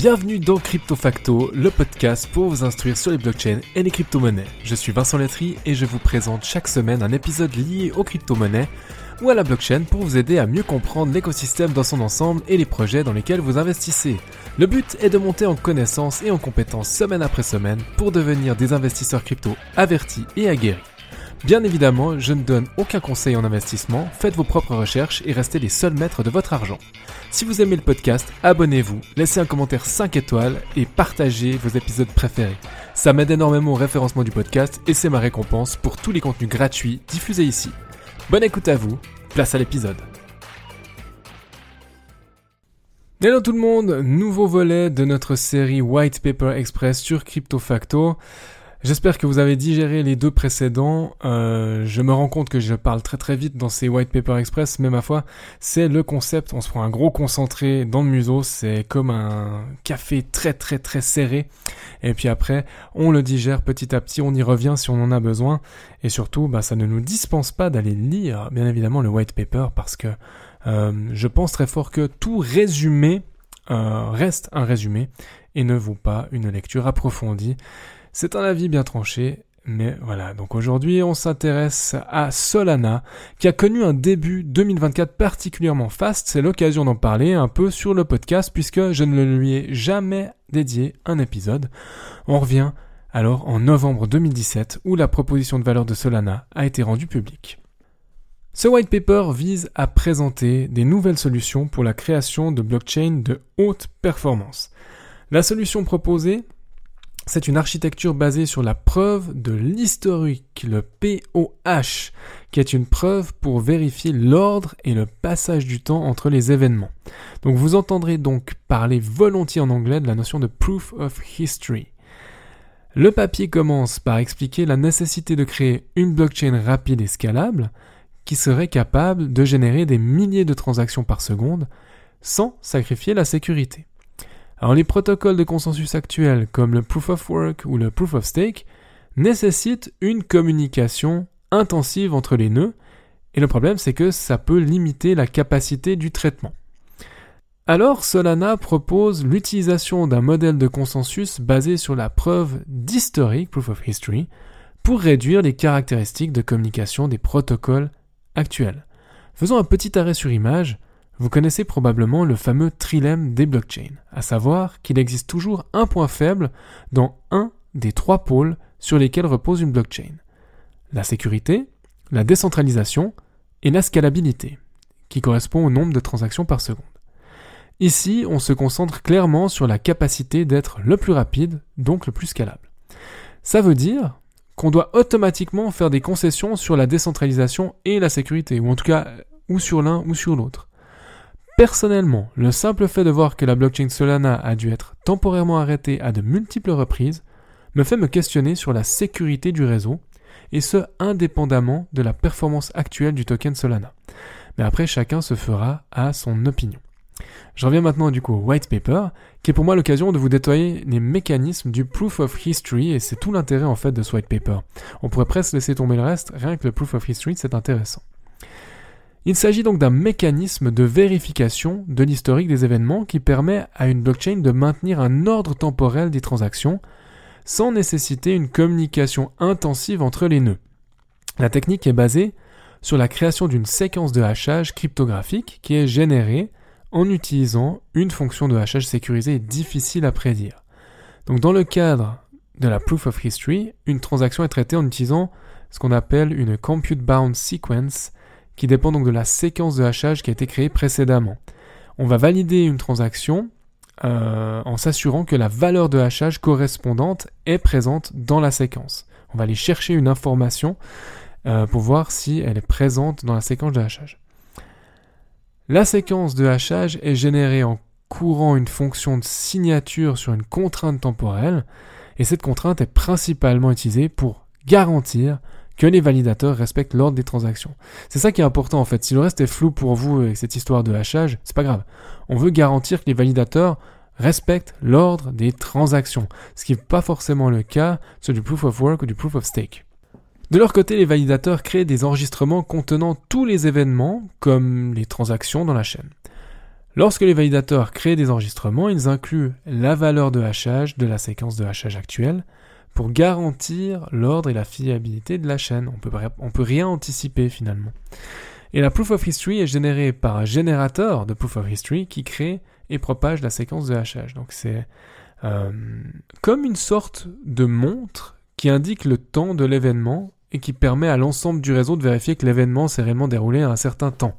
Bienvenue dans Crypto Facto, le podcast pour vous instruire sur les blockchains et les crypto-monnaies. Je suis Vincent Letry et je vous présente chaque semaine un épisode lié aux crypto-monnaies ou à la blockchain pour vous aider à mieux comprendre l'écosystème dans son ensemble et les projets dans lesquels vous investissez. Le but est de monter en connaissances et en compétences semaine après semaine pour devenir des investisseurs crypto avertis et aguerris. Bien évidemment, je ne donne aucun conseil en investissement, faites vos propres recherches et restez les seuls maîtres de votre argent. Si vous aimez le podcast, abonnez-vous, laissez un commentaire 5 étoiles et partagez vos épisodes préférés. Ça m'aide énormément au référencement du podcast et c'est ma récompense pour tous les contenus gratuits diffusés ici. Bonne écoute à vous, place à l'épisode. Hello tout le monde, nouveau volet de notre série White Paper Express sur Crypto Facto. J'espère que vous avez digéré les deux précédents. Euh, je me rends compte que je parle très très vite dans ces White Paper Express, mais ma foi, c'est le concept. On se prend un gros concentré dans le museau, c'est comme un café très très très serré. Et puis après, on le digère petit à petit, on y revient si on en a besoin. Et surtout, bah, ça ne nous dispense pas d'aller lire, bien évidemment, le White Paper, parce que euh, je pense très fort que tout résumé euh, reste un résumé et ne vaut pas une lecture approfondie. C'est un avis bien tranché, mais voilà, donc aujourd'hui on s'intéresse à Solana, qui a connu un début 2024 particulièrement fast, c'est l'occasion d'en parler un peu sur le podcast, puisque je ne lui ai jamais dédié un épisode. On revient alors en novembre 2017, où la proposition de valeur de Solana a été rendue publique. Ce white paper vise à présenter des nouvelles solutions pour la création de blockchains de haute performance. La solution proposée c'est une architecture basée sur la preuve de l'historique, le POH, qui est une preuve pour vérifier l'ordre et le passage du temps entre les événements. Donc vous entendrez donc parler volontiers en anglais de la notion de proof of history. Le papier commence par expliquer la nécessité de créer une blockchain rapide et scalable qui serait capable de générer des milliers de transactions par seconde sans sacrifier la sécurité. Alors les protocoles de consensus actuels comme le Proof of Work ou le Proof of Stake nécessitent une communication intensive entre les nœuds et le problème c'est que ça peut limiter la capacité du traitement. Alors Solana propose l'utilisation d'un modèle de consensus basé sur la preuve d'historique, proof of history, pour réduire les caractéristiques de communication des protocoles actuels. Faisons un petit arrêt sur image. Vous connaissez probablement le fameux trilemme des blockchains, à savoir qu'il existe toujours un point faible dans un des trois pôles sur lesquels repose une blockchain. La sécurité, la décentralisation et la scalabilité, qui correspond au nombre de transactions par seconde. Ici, on se concentre clairement sur la capacité d'être le plus rapide, donc le plus scalable. Ça veut dire qu'on doit automatiquement faire des concessions sur la décentralisation et la sécurité, ou en tout cas, ou sur l'un ou sur l'autre. Personnellement, le simple fait de voir que la blockchain Solana a dû être temporairement arrêtée à de multiples reprises me fait me questionner sur la sécurité du réseau, et ce indépendamment de la performance actuelle du token Solana. Mais après, chacun se fera à son opinion. Je reviens maintenant du coup au white paper, qui est pour moi l'occasion de vous détailler les mécanismes du proof of history, et c'est tout l'intérêt en fait de ce white paper. On pourrait presque laisser tomber le reste, rien que le proof of history, c'est intéressant. Il s'agit donc d'un mécanisme de vérification de l'historique des événements qui permet à une blockchain de maintenir un ordre temporel des transactions sans nécessiter une communication intensive entre les nœuds. La technique est basée sur la création d'une séquence de hachage cryptographique qui est générée en utilisant une fonction de hachage sécurisée difficile à prédire. Donc dans le cadre de la proof of history, une transaction est traitée en utilisant ce qu'on appelle une compute bound sequence qui dépend donc de la séquence de hachage qui a été créée précédemment. On va valider une transaction euh, en s'assurant que la valeur de hachage correspondante est présente dans la séquence. On va aller chercher une information euh, pour voir si elle est présente dans la séquence de hachage. La séquence de hachage est générée en courant une fonction de signature sur une contrainte temporelle, et cette contrainte est principalement utilisée pour garantir que les validateurs respectent l'ordre des transactions. C'est ça qui est important en fait. Si le reste est flou pour vous avec cette histoire de hachage, c'est pas grave. On veut garantir que les validateurs respectent l'ordre des transactions, ce qui n'est pas forcément le cas sur du proof of work ou du proof of stake. De leur côté, les validateurs créent des enregistrements contenant tous les événements, comme les transactions dans la chaîne. Lorsque les validateurs créent des enregistrements, ils incluent la valeur de hachage de la séquence de hachage actuelle pour garantir l'ordre et la fiabilité de la chaîne. On peut, on peut rien anticiper finalement. Et la proof of history est générée par un générateur de proof of history qui crée et propage la séquence de hachage. Donc c'est euh, comme une sorte de montre qui indique le temps de l'événement et qui permet à l'ensemble du réseau de vérifier que l'événement s'est réellement déroulé à un certain temps.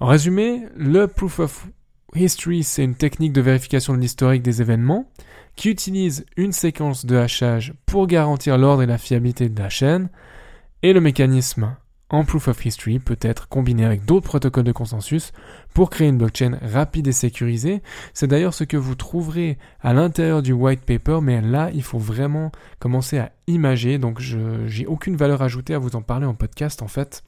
En résumé, le proof of history, c'est une technique de vérification de l'historique des événements qui utilise une séquence de hachage pour garantir l'ordre et la fiabilité de la chaîne, et le mécanisme en proof of history peut être combiné avec d'autres protocoles de consensus pour créer une blockchain rapide et sécurisée. C'est d'ailleurs ce que vous trouverez à l'intérieur du white paper, mais là, il faut vraiment commencer à imager. Donc, j'ai aucune valeur ajoutée à vous en parler en podcast, en fait.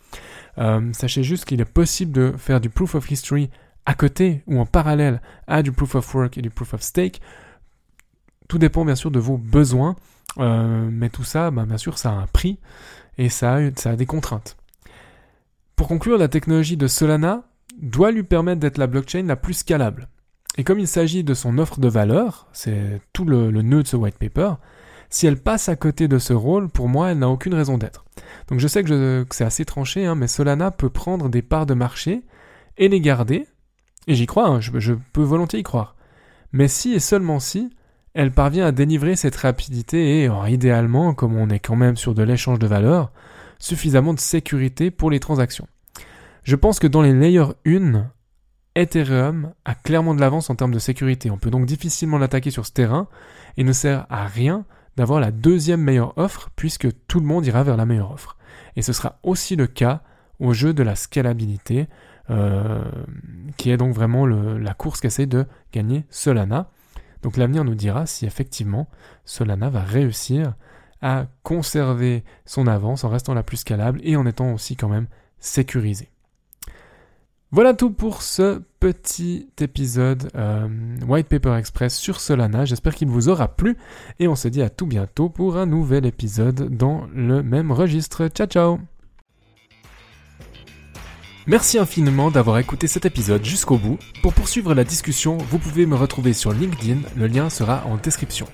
Euh, sachez juste qu'il est possible de faire du proof of history à côté ou en parallèle à du proof of work et du proof of stake. Tout dépend bien sûr de vos besoins, euh, mais tout ça, bah, bien sûr, ça a un prix et ça a des contraintes. Pour conclure, la technologie de Solana doit lui permettre d'être la blockchain la plus scalable. Et comme il s'agit de son offre de valeur, c'est tout le, nœud de ce white paper, si elle passe à côté de ce rôle, pour moi, elle n'a aucune raison d'être. Donc je sais que, c'est assez tranché, hein, mais Solana peut prendre des parts de marché et les garder, et j'y crois, hein, je, peux volontiers y croire. Mais si et seulement si, elle parvient à délivrer cette rapidité et, idéalement, comme on est quand même sur de l'échange de valeur, suffisamment de sécurité pour les transactions. Je pense que dans les layers 1, Ethereum a clairement de l'avance en termes de sécurité. On peut donc difficilement l'attaquer sur ce terrain et ne sert à rien d'avoir la deuxième meilleure offre puisque tout le monde ira vers la meilleure offre. Et ce sera aussi le cas au jeu de la scalabilité, euh, qui est donc vraiment la course qu'essaie de gagner Solana. Donc l'avenir nous dira si effectivement Solana va réussir à conserver son avance en restant la plus scalable et en étant aussi quand même sécurisé. Voilà tout pour ce petit épisode euh, White Paper Express sur Solana. J'espère qu'il vous aura plu et on se dit à tout bientôt pour un nouvel épisode dans le même registre. Ciao ciao Merci infiniment d'avoir écouté cet épisode jusqu'au bout. Pour poursuivre la discussion, vous pouvez me retrouver sur LinkedIn, le lien sera en description.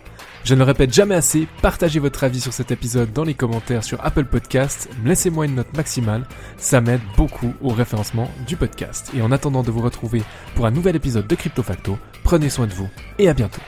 Je ne le répète jamais assez, partagez votre avis sur cet épisode dans les commentaires sur Apple Podcast, laissez-moi une note maximale, ça m'aide beaucoup au référencement du podcast. Et en attendant de vous retrouver pour un nouvel épisode de Crypto Facto, prenez soin de vous et à bientôt.